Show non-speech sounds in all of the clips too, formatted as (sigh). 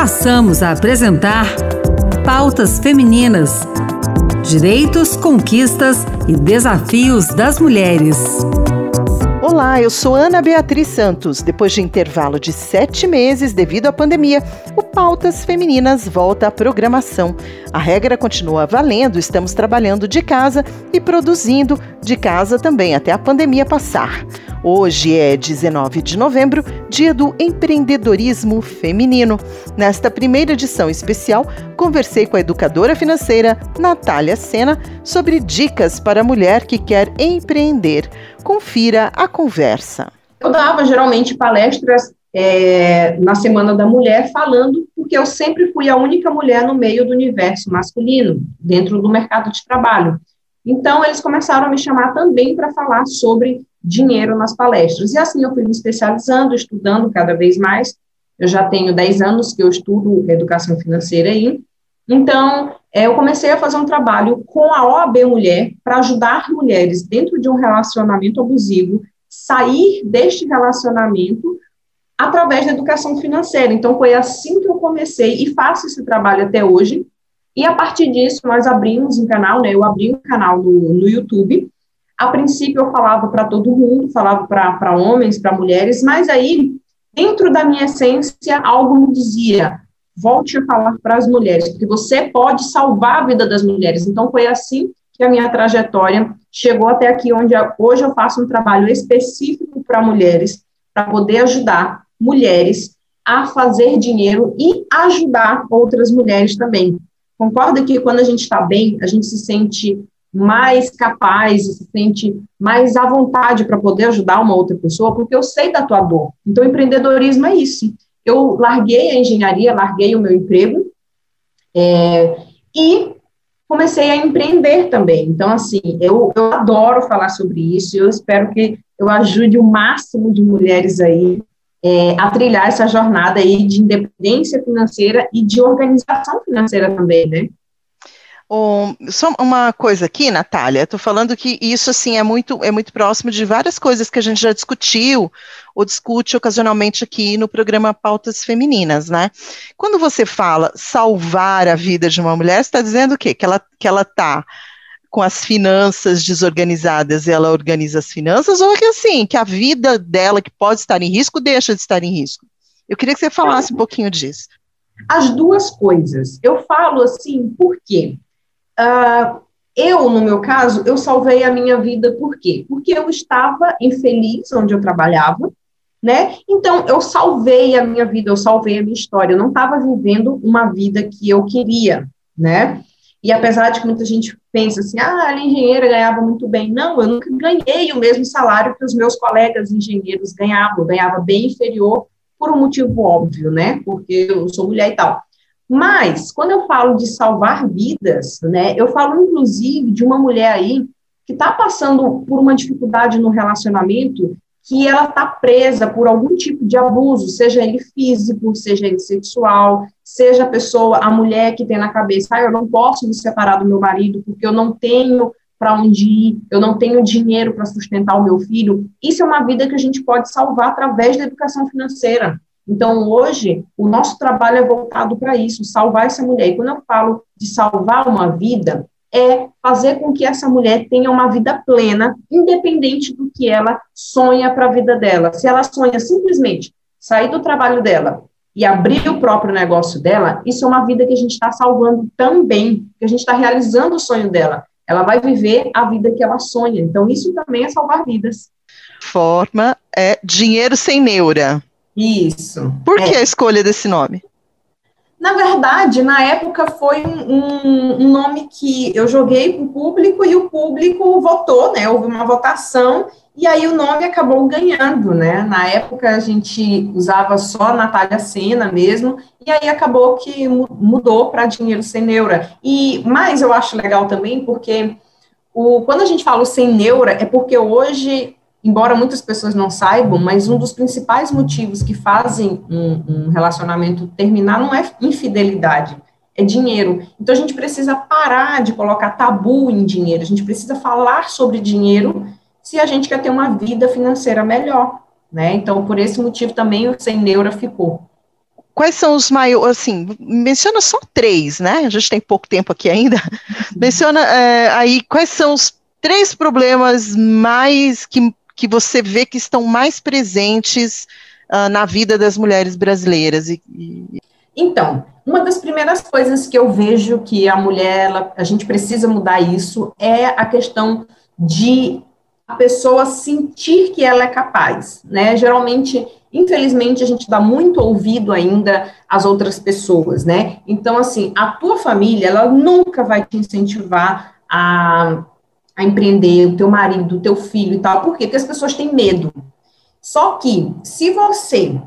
passamos a apresentar Pautas Femininas: Direitos, Conquistas e Desafios das Mulheres. Olá, eu sou Ana Beatriz Santos. Depois de intervalo de sete meses devido à pandemia, o Pautas Femininas volta à programação. A regra continua valendo, estamos trabalhando de casa e produzindo de casa também até a pandemia passar. Hoje é 19 de novembro, dia do empreendedorismo feminino. Nesta primeira edição especial, conversei com a educadora financeira Natália Sena sobre dicas para a mulher que quer empreender. Confira a conversa. Eu dava geralmente palestras é, na Semana da Mulher falando porque eu sempre fui a única mulher no meio do universo masculino, dentro do mercado de trabalho. Então, eles começaram a me chamar também para falar sobre dinheiro nas palestras. E assim eu fui me especializando, estudando cada vez mais. Eu já tenho 10 anos que eu estudo educação financeira aí. Então, é, eu comecei a fazer um trabalho com a OAB Mulher para ajudar mulheres dentro de um relacionamento abusivo sair deste relacionamento através da educação financeira. Então, foi assim que eu comecei e faço esse trabalho até hoje. E a partir disso, nós abrimos um canal, né? Eu abri um canal no, no YouTube. A princípio, eu falava para todo mundo, falava para homens, para mulheres, mas aí, dentro da minha essência, algo me dizia: volte a falar para as mulheres, porque você pode salvar a vida das mulheres. Então, foi assim que a minha trajetória chegou até aqui, onde hoje eu faço um trabalho específico para mulheres, para poder ajudar mulheres a fazer dinheiro e ajudar outras mulheres também. Concorda que quando a gente está bem, a gente se sente mais capaz, se sente mais à vontade para poder ajudar uma outra pessoa, porque eu sei da tua dor. Então, empreendedorismo é isso. Eu larguei a engenharia, larguei o meu emprego é, e comecei a empreender também. Então, assim, eu, eu adoro falar sobre isso e eu espero que eu ajude o máximo de mulheres aí é, a trilhar essa jornada aí de independência financeira e de organização financeira também, né? Um, só uma coisa aqui, Natália, estou falando que isso assim é muito é muito próximo de várias coisas que a gente já discutiu ou discute ocasionalmente aqui no programa Pautas Femininas, né? Quando você fala salvar a vida de uma mulher, está dizendo o quê? Que ela que ela está com as finanças desorganizadas e ela organiza as finanças, ou que assim, que a vida dela, que pode estar em risco, deixa de estar em risco? Eu queria que você falasse um pouquinho disso. As duas coisas. Eu falo assim, por quê? Uh, eu, no meu caso, eu salvei a minha vida por quê? Porque eu estava infeliz onde eu trabalhava, né? Então, eu salvei a minha vida, eu salvei a minha história. Eu não estava vivendo uma vida que eu queria, né? E apesar de que muita gente pensa assim, ah, a engenheira ganhava muito bem. Não, eu nunca ganhei o mesmo salário que os meus colegas engenheiros ganhavam. Eu ganhava bem inferior por um motivo óbvio, né? Porque eu sou mulher e tal. Mas, quando eu falo de salvar vidas, né, eu falo inclusive de uma mulher aí que está passando por uma dificuldade no relacionamento que ela está presa por algum tipo de abuso, seja ele físico, seja ele sexual, seja a pessoa, a mulher que tem na cabeça, ah, eu não posso me separar do meu marido porque eu não tenho para onde ir, eu não tenho dinheiro para sustentar o meu filho. Isso é uma vida que a gente pode salvar através da educação financeira. Então, hoje, o nosso trabalho é voltado para isso, salvar essa mulher. E quando eu falo de salvar uma vida, é fazer com que essa mulher tenha uma vida plena, independente do que ela sonha para a vida dela. Se ela sonha simplesmente sair do trabalho dela e abrir o próprio negócio dela, isso é uma vida que a gente está salvando também, que a gente está realizando o sonho dela. Ela vai viver a vida que ela sonha. Então, isso também é salvar vidas. Forma é dinheiro sem neura. Isso. Por que é. a escolha desse nome? Na verdade, na época foi um, um nome que eu joguei para o público e o público votou, né? Houve uma votação e aí o nome acabou ganhando, né? Na época a gente usava só Natália Sena mesmo, e aí acabou que mudou para Dinheiro Sem Neura. E mais eu acho legal também porque o, quando a gente fala sem neura, é porque hoje embora muitas pessoas não saibam, mas um dos principais motivos que fazem um, um, relacionamento terminar não é infidelidade, é dinheiro. Então a gente precisa parar de colocar tabu em dinheiro, a gente precisa falar sobre dinheiro se a gente quer ter uma vida financeira melhor, né? Então por esse motivo também o sem neura ficou. quais são os maiores, assim, menciona só três, né? A gente tem pouco tempo aqui ainda. (laughs) menciona é, aí quais são os três problemas mais que, que você vê que estão mais presentes uh, na vida das mulheres brasileiras. E, e... Então, uma das primeiras coisas que eu vejo que a mulher, ela, a gente precisa mudar isso, é a questão de a pessoa sentir que ela é capaz, né? Geralmente, infelizmente, a gente dá muito ouvido ainda às outras pessoas, né? Então, assim, a tua família, ela nunca vai te incentivar a, a empreender, o teu marido, o teu filho e tal. Por quê? Porque as pessoas têm medo. Só que, se você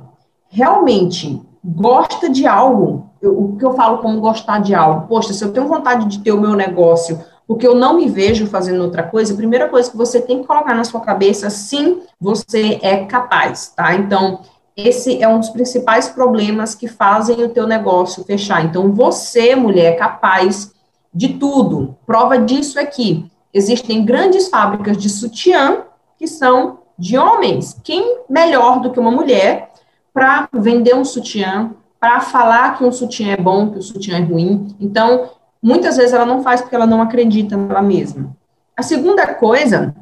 realmente gosta de algo, eu, o que eu falo como gostar de algo, poxa, se eu tenho vontade de ter o meu negócio porque eu não me vejo fazendo outra coisa, a primeira coisa que você tem que colocar na sua cabeça, sim, você é capaz, tá? Então, esse é um dos principais problemas que fazem o teu negócio fechar. Então, você, mulher, é capaz de tudo. Prova disso que existem grandes fábricas de sutiã que são de homens. Quem melhor do que uma mulher para vender um sutiã, para falar que um sutiã é bom, que o sutiã é ruim? Então, muitas vezes ela não faz porque ela não acredita nela mesma. A segunda coisa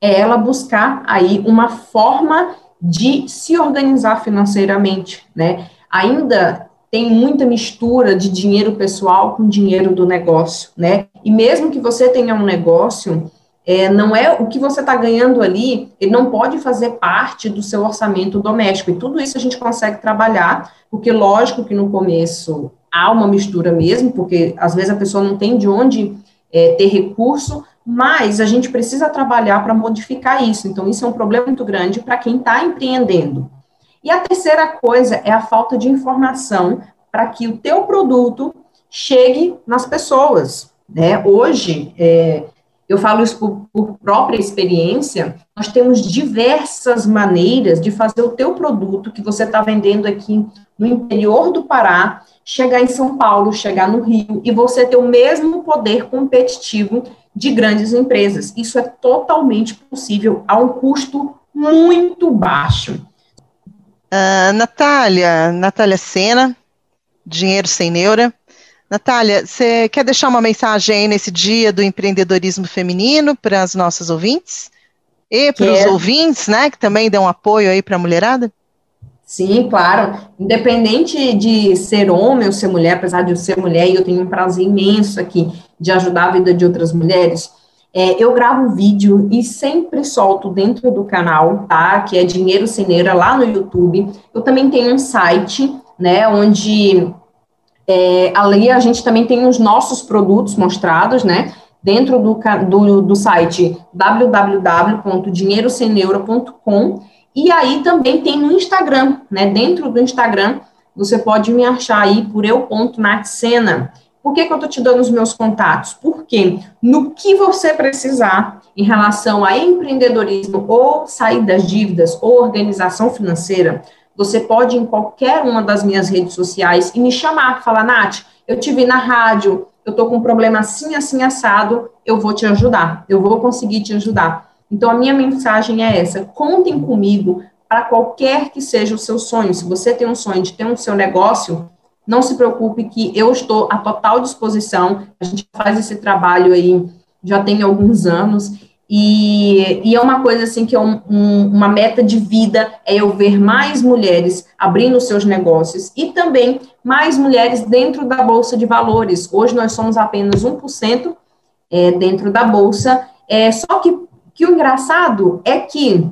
é ela buscar aí uma forma de se organizar financeiramente, né? Ainda tem muita mistura de dinheiro pessoal com dinheiro do negócio, né? E mesmo que você tenha um negócio, é, não é o que você está ganhando ali, ele não pode fazer parte do seu orçamento doméstico. E tudo isso a gente consegue trabalhar, porque lógico que no começo há uma mistura mesmo, porque às vezes a pessoa não tem de onde é, ter recurso, mas a gente precisa trabalhar para modificar isso. Então, isso é um problema muito grande para quem está empreendendo. E a terceira coisa é a falta de informação para que o teu produto chegue nas pessoas. Né? Hoje, é, eu falo isso por, por, própria experiência, nós temos diversas maneiras de fazer o teu produto que você está vendendo aqui no interior do Pará, chegar em São Paulo, chegar no Rio, e você ter o mesmo poder competitivo de grandes empresas. Isso é totalmente possível a um custo muito baixo. Uh, Natália, Natália Sena, Dinheiro Sem Neura. Natália, você quer deixar uma mensagem aí nesse dia do empreendedorismo feminino para as nossas ouvintes? E para os ouvintes, né, que também dão apoio aí para a mulherada? Sim, claro. Independente de ser homem ou ser mulher, apesar de eu ser mulher, e eu tenho um prazer imenso aqui de ajudar a vida de outras mulheres, é, eu gravo vídeo e sempre solto dentro do canal, tá? Que é Dinheiro Ceneira lá no YouTube. Eu também tenho um site, né, onde é, ali a gente também tem os nossos produtos mostrados, né? Dentro do, do, do site www.dinheiroceneura.com e aí também tem no Instagram, né? Dentro do Instagram, você pode me achar aí por eu.natsena. Por que, que eu estou te dando os meus contatos? Porque no que você precisar em relação a empreendedorismo ou sair das dívidas ou organização financeira, você pode ir em qualquer uma das minhas redes sociais e me chamar, falar, Nath, eu te vi na rádio, eu estou com um problema assim, assim, assado, eu vou te ajudar, eu vou conseguir te ajudar. Então, a minha mensagem é essa: contem comigo para qualquer que seja o seu sonho. Se você tem um sonho de ter um seu negócio, não se preocupe que eu estou à total disposição. A gente faz esse trabalho aí já tem alguns anos e, e, é uma coisa assim que é um, um, uma meta de vida é eu ver mais mulheres abrindo seus negócios e também mais mulheres dentro da Bolsa de Valores. Hoje nós somos apenas 1% é, dentro da Bolsa, é, só que, que o engraçado é que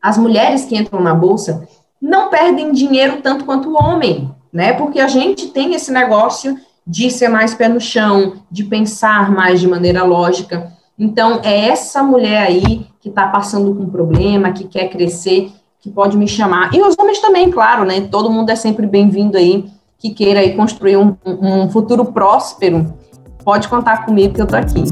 as mulheres que entram na Bolsa não perdem dinheiro tanto quanto o homem, né? Porque a gente tem esse negócio de ser mais pé no chão, de pensar mais de maneira lógica. Então, é essa mulher aí que está passando com problema, que quer crescer, que pode me chamar. E os homens também, claro, né? Todo mundo é sempre bem-vindo aí, que queira aí construir um, um futuro próspero. Pode contar comigo que eu tô aqui.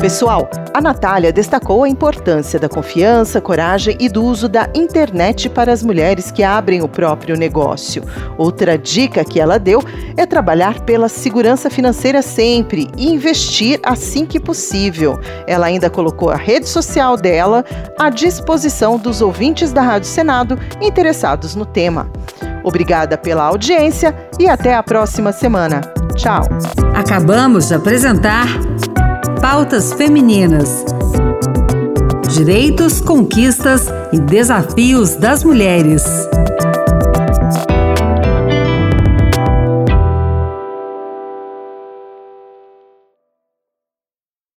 Pessoal, a Natália destacou a importância da confiança, coragem e do uso da internet para as mulheres que abrem o próprio negócio. Outra dica que ela deu é trabalhar pela segurança financeira sempre e investir assim que possível. Ela ainda colocou a rede social dela à disposição dos ouvintes da Rádio Senado interessados no tema. Obrigada pela audiência e até a próxima semana. Tchau. Acabamos de apresentar Pautas Femininas. Direitos, conquistas e desafios das mulheres.